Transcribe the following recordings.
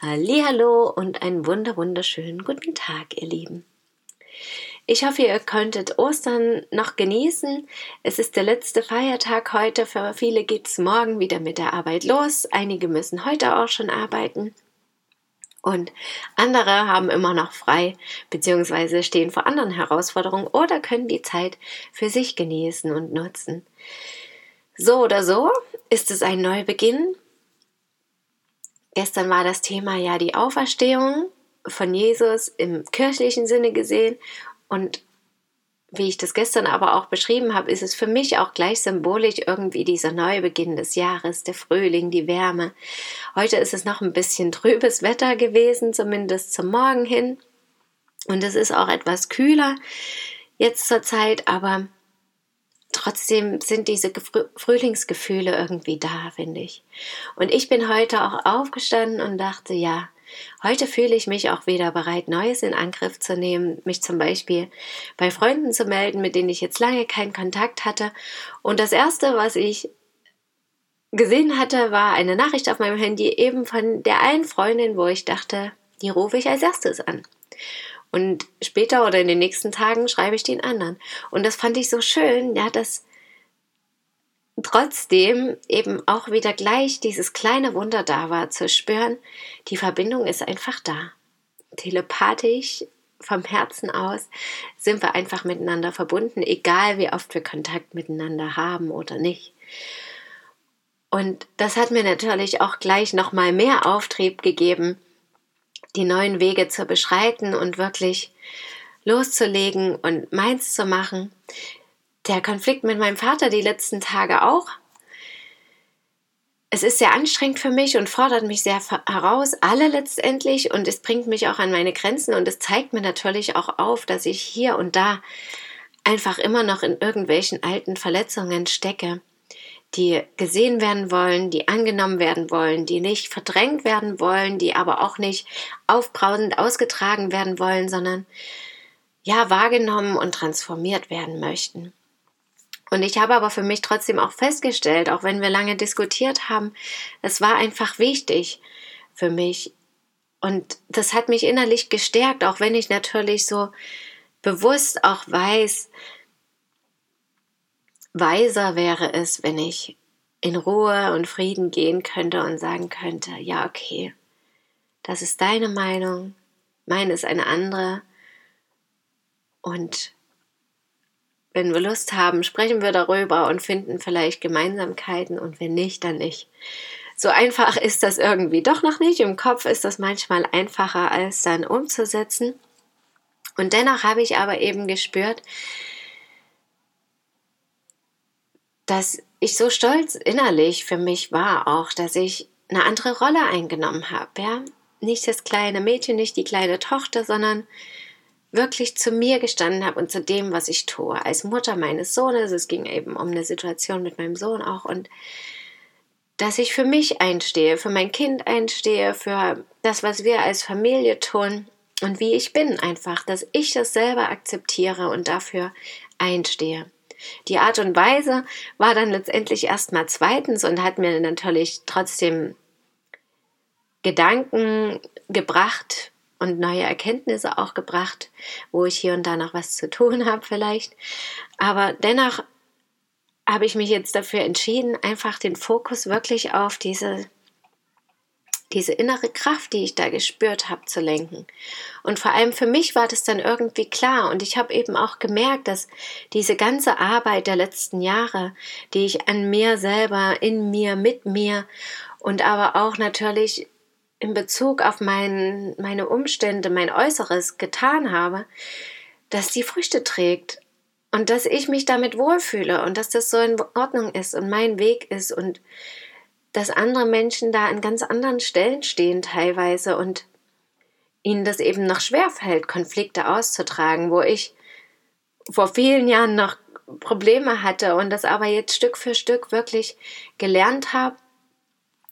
Hallo und einen wunder wunderschönen guten Tag, ihr Lieben. Ich hoffe, ihr könntet Ostern noch genießen. Es ist der letzte Feiertag heute. Für viele geht es morgen wieder mit der Arbeit los. Einige müssen heute auch schon arbeiten. Und andere haben immer noch frei, beziehungsweise stehen vor anderen Herausforderungen oder können die Zeit für sich genießen und nutzen. So oder so ist es ein Neubeginn Gestern war das Thema ja die Auferstehung von Jesus im kirchlichen Sinne gesehen und wie ich das gestern aber auch beschrieben habe, ist es für mich auch gleich symbolisch irgendwie dieser Neubeginn des Jahres, der Frühling, die Wärme. Heute ist es noch ein bisschen trübes Wetter gewesen, zumindest zum Morgen hin. Und es ist auch etwas kühler jetzt zur Zeit, aber trotzdem sind diese Frühlingsgefühle irgendwie da, finde ich. Und ich bin heute auch aufgestanden und dachte, ja, heute fühle ich mich auch wieder bereit, Neues in Angriff zu nehmen, mich zum Beispiel bei Freunden zu melden, mit denen ich jetzt lange keinen Kontakt hatte. Und das Erste, was ich gesehen hatte, war eine Nachricht auf meinem Handy eben von der einen Freundin, wo ich dachte, die rufe ich als erstes an. Und später oder in den nächsten Tagen schreibe ich den anderen. Und das fand ich so schön, ja, dass trotzdem eben auch wieder gleich dieses kleine Wunder da war, zu spüren, die Verbindung ist einfach da. Telepathisch vom Herzen aus sind wir einfach miteinander verbunden, egal wie oft wir Kontakt miteinander haben oder nicht. Und das hat mir natürlich auch gleich nochmal mehr Auftrieb gegeben, die neuen Wege zu beschreiten und wirklich loszulegen und meins zu machen. Der Konflikt mit meinem Vater die letzten Tage auch. Es ist sehr anstrengend für mich und fordert mich sehr heraus, alle letztendlich, und es bringt mich auch an meine Grenzen und es zeigt mir natürlich auch auf, dass ich hier und da einfach immer noch in irgendwelchen alten Verletzungen stecke die gesehen werden wollen, die angenommen werden wollen, die nicht verdrängt werden wollen, die aber auch nicht aufbrausend ausgetragen werden wollen, sondern ja wahrgenommen und transformiert werden möchten. Und ich habe aber für mich trotzdem auch festgestellt, auch wenn wir lange diskutiert haben, es war einfach wichtig für mich. Und das hat mich innerlich gestärkt, auch wenn ich natürlich so bewusst auch weiß, weiser wäre es, wenn ich in Ruhe und Frieden gehen könnte und sagen könnte, ja, okay, das ist deine Meinung, meine ist eine andere und wenn wir Lust haben, sprechen wir darüber und finden vielleicht Gemeinsamkeiten und wenn nicht, dann nicht. So einfach ist das irgendwie doch noch nicht. Im Kopf ist das manchmal einfacher als dann umzusetzen. Und dennoch habe ich aber eben gespürt, dass ich so stolz innerlich für mich war auch, dass ich eine andere Rolle eingenommen habe, ja. Nicht das kleine Mädchen, nicht die kleine Tochter, sondern wirklich zu mir gestanden habe und zu dem, was ich tue. Als Mutter meines Sohnes, es ging eben um eine Situation mit meinem Sohn auch und dass ich für mich einstehe, für mein Kind einstehe, für das, was wir als Familie tun und wie ich bin einfach, dass ich das selber akzeptiere und dafür einstehe. Die Art und Weise war dann letztendlich erstmal zweitens und hat mir natürlich trotzdem Gedanken gebracht und neue Erkenntnisse auch gebracht, wo ich hier und da noch was zu tun habe vielleicht. Aber dennoch habe ich mich jetzt dafür entschieden, einfach den Fokus wirklich auf diese diese innere Kraft, die ich da gespürt habe, zu lenken. Und vor allem für mich war das dann irgendwie klar. Und ich habe eben auch gemerkt, dass diese ganze Arbeit der letzten Jahre, die ich an mir selber, in mir, mit mir und aber auch natürlich in Bezug auf mein, meine Umstände, mein Äußeres getan habe, dass die Früchte trägt und dass ich mich damit wohlfühle und dass das so in Ordnung ist und mein Weg ist und dass andere Menschen da an ganz anderen Stellen stehen teilweise und ihnen das eben noch schwerfällt, Konflikte auszutragen, wo ich vor vielen Jahren noch Probleme hatte und das aber jetzt Stück für Stück wirklich gelernt habe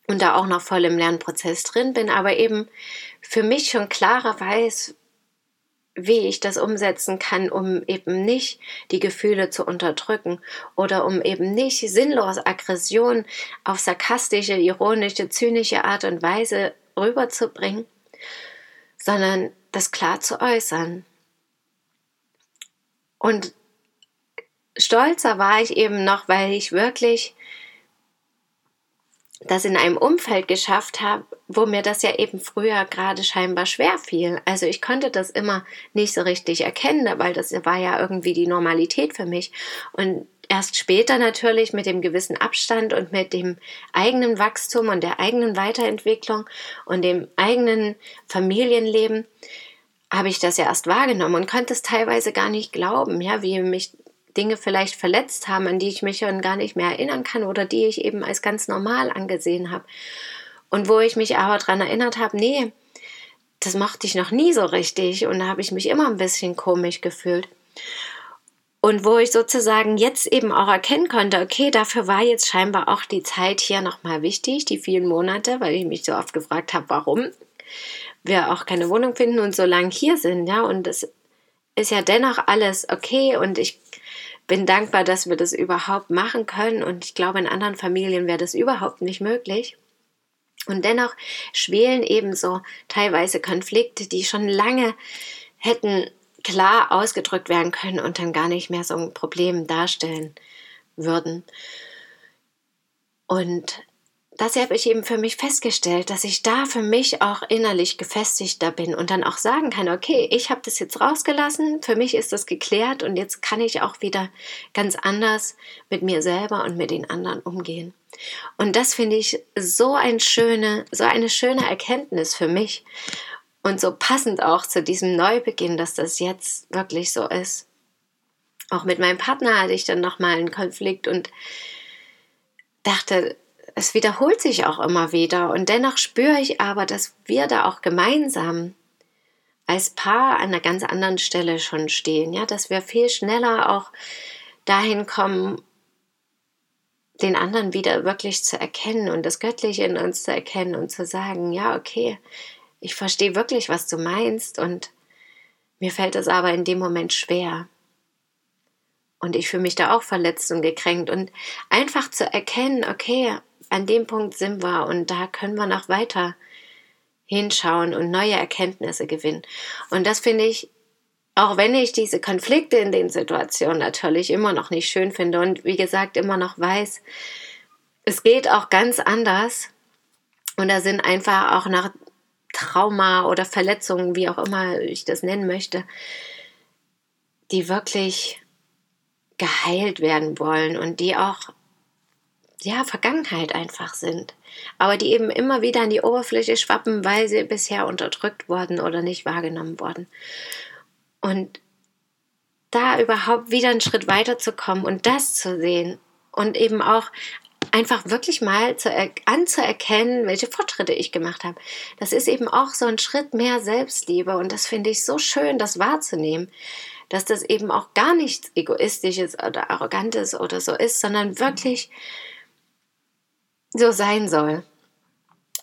und da auch noch voll im Lernprozess drin bin, aber eben für mich schon klarer weiß, wie ich das umsetzen kann, um eben nicht die Gefühle zu unterdrücken oder um eben nicht sinnlos Aggression auf sarkastische, ironische, zynische Art und Weise rüberzubringen, sondern das klar zu äußern. Und stolzer war ich eben noch, weil ich wirklich das in einem Umfeld geschafft habe, wo mir das ja eben früher gerade scheinbar schwer fiel. Also ich konnte das immer nicht so richtig erkennen, weil das war ja irgendwie die Normalität für mich. Und erst später natürlich mit dem gewissen Abstand und mit dem eigenen Wachstum und der eigenen Weiterentwicklung und dem eigenen Familienleben habe ich das ja erst wahrgenommen und konnte es teilweise gar nicht glauben, ja, wie mich Dinge vielleicht verletzt haben, an die ich mich dann gar nicht mehr erinnern kann oder die ich eben als ganz normal angesehen habe. Und wo ich mich aber daran erinnert habe, nee, das mochte ich noch nie so richtig und da habe ich mich immer ein bisschen komisch gefühlt. Und wo ich sozusagen jetzt eben auch erkennen konnte, okay, dafür war jetzt scheinbar auch die Zeit hier nochmal wichtig, die vielen Monate, weil ich mich so oft gefragt habe, warum wir auch keine Wohnung finden und so lange hier sind, ja, und es ist ja dennoch alles okay und ich bin dankbar, dass wir das überhaupt machen können und ich glaube, in anderen Familien wäre das überhaupt nicht möglich. Und dennoch schwelen ebenso teilweise Konflikte, die schon lange hätten klar ausgedrückt werden können und dann gar nicht mehr so ein Problem darstellen würden. Und das habe ich eben für mich festgestellt, dass ich da für mich auch innerlich gefestigter bin und dann auch sagen kann, okay, ich habe das jetzt rausgelassen, für mich ist das geklärt und jetzt kann ich auch wieder ganz anders mit mir selber und mit den anderen umgehen. Und das finde ich so ein schöne, so eine schöne Erkenntnis für mich und so passend auch zu diesem Neubeginn, dass das jetzt wirklich so ist. Auch mit meinem Partner hatte ich dann noch mal einen Konflikt und dachte, es wiederholt sich auch immer wieder und dennoch spüre ich aber, dass wir da auch gemeinsam als Paar an einer ganz anderen Stelle schon stehen, ja, dass wir viel schneller auch dahin kommen, den anderen wieder wirklich zu erkennen und das Göttliche in uns zu erkennen und zu sagen, ja, okay, ich verstehe wirklich, was du meinst und mir fällt es aber in dem Moment schwer. Und ich fühle mich da auch verletzt und gekränkt und einfach zu erkennen, okay, an dem Punkt sind wir und da können wir noch weiter hinschauen und neue Erkenntnisse gewinnen. Und das finde ich, auch wenn ich diese Konflikte in den Situationen natürlich immer noch nicht schön finde und wie gesagt immer noch weiß, es geht auch ganz anders und da sind einfach auch nach Trauma oder Verletzungen, wie auch immer ich das nennen möchte, die wirklich geheilt werden wollen und die auch ja, Vergangenheit einfach sind, aber die eben immer wieder an die Oberfläche schwappen, weil sie bisher unterdrückt wurden oder nicht wahrgenommen wurden. Und da überhaupt wieder einen Schritt weiter zu kommen und das zu sehen und eben auch einfach wirklich mal zu anzuerkennen, welche Fortschritte ich gemacht habe. Das ist eben auch so ein Schritt mehr Selbstliebe und das finde ich so schön, das wahrzunehmen, dass das eben auch gar nichts egoistisches oder arrogantes oder so ist, sondern wirklich so sein soll.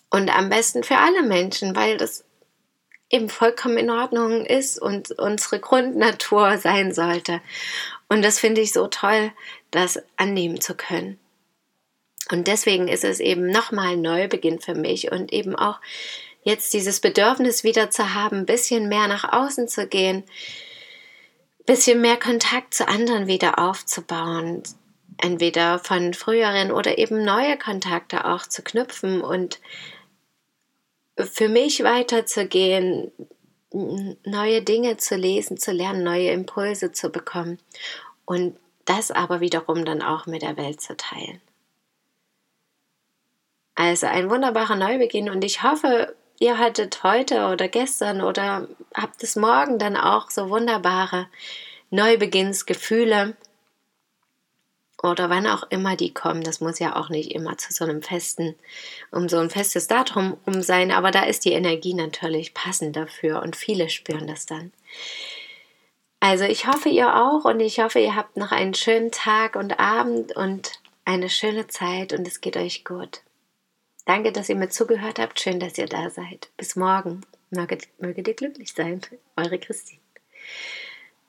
Und am besten für alle Menschen, weil das eben vollkommen in Ordnung ist und unsere Grundnatur sein sollte. Und das finde ich so toll, das annehmen zu können. Und deswegen ist es eben nochmal ein Neubeginn für mich und eben auch jetzt dieses Bedürfnis wieder zu haben, ein bisschen mehr nach außen zu gehen, ein bisschen mehr Kontakt zu anderen wieder aufzubauen, entweder von früheren oder eben neue Kontakte auch zu knüpfen und für mich weiterzugehen, neue Dinge zu lesen, zu lernen, neue Impulse zu bekommen und das aber wiederum dann auch mit der Welt zu teilen. Also ein wunderbarer Neubeginn und ich hoffe, ihr hattet heute oder gestern oder habt es morgen dann auch so wunderbare Neubeginnsgefühle oder wann auch immer die kommen. Das muss ja auch nicht immer zu so einem festen, um so ein festes Datum um sein, aber da ist die Energie natürlich passend dafür und viele spüren das dann. Also ich hoffe ihr auch und ich hoffe ihr habt noch einen schönen Tag und Abend und eine schöne Zeit und es geht euch gut. Danke, dass ihr mir zugehört habt. Schön, dass ihr da seid. Bis morgen. Möget, möget ihr glücklich sein. Eure Christine.